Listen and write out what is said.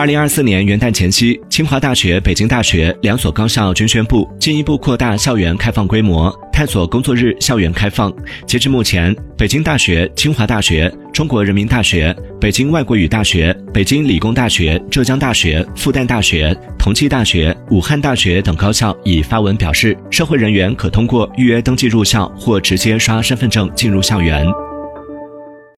二零二四年元旦前夕清华大学北京大学两所高校均宣布进一步扩大校园开放规模探索工作日校园开放截至目前北京大学清华大学中国人民大学北京外国语大学北京理工大学浙江大学复旦大学同济大学武汉大学等高校已发文表示社会人员可通过预约登记入校或直接刷身份证进入校园。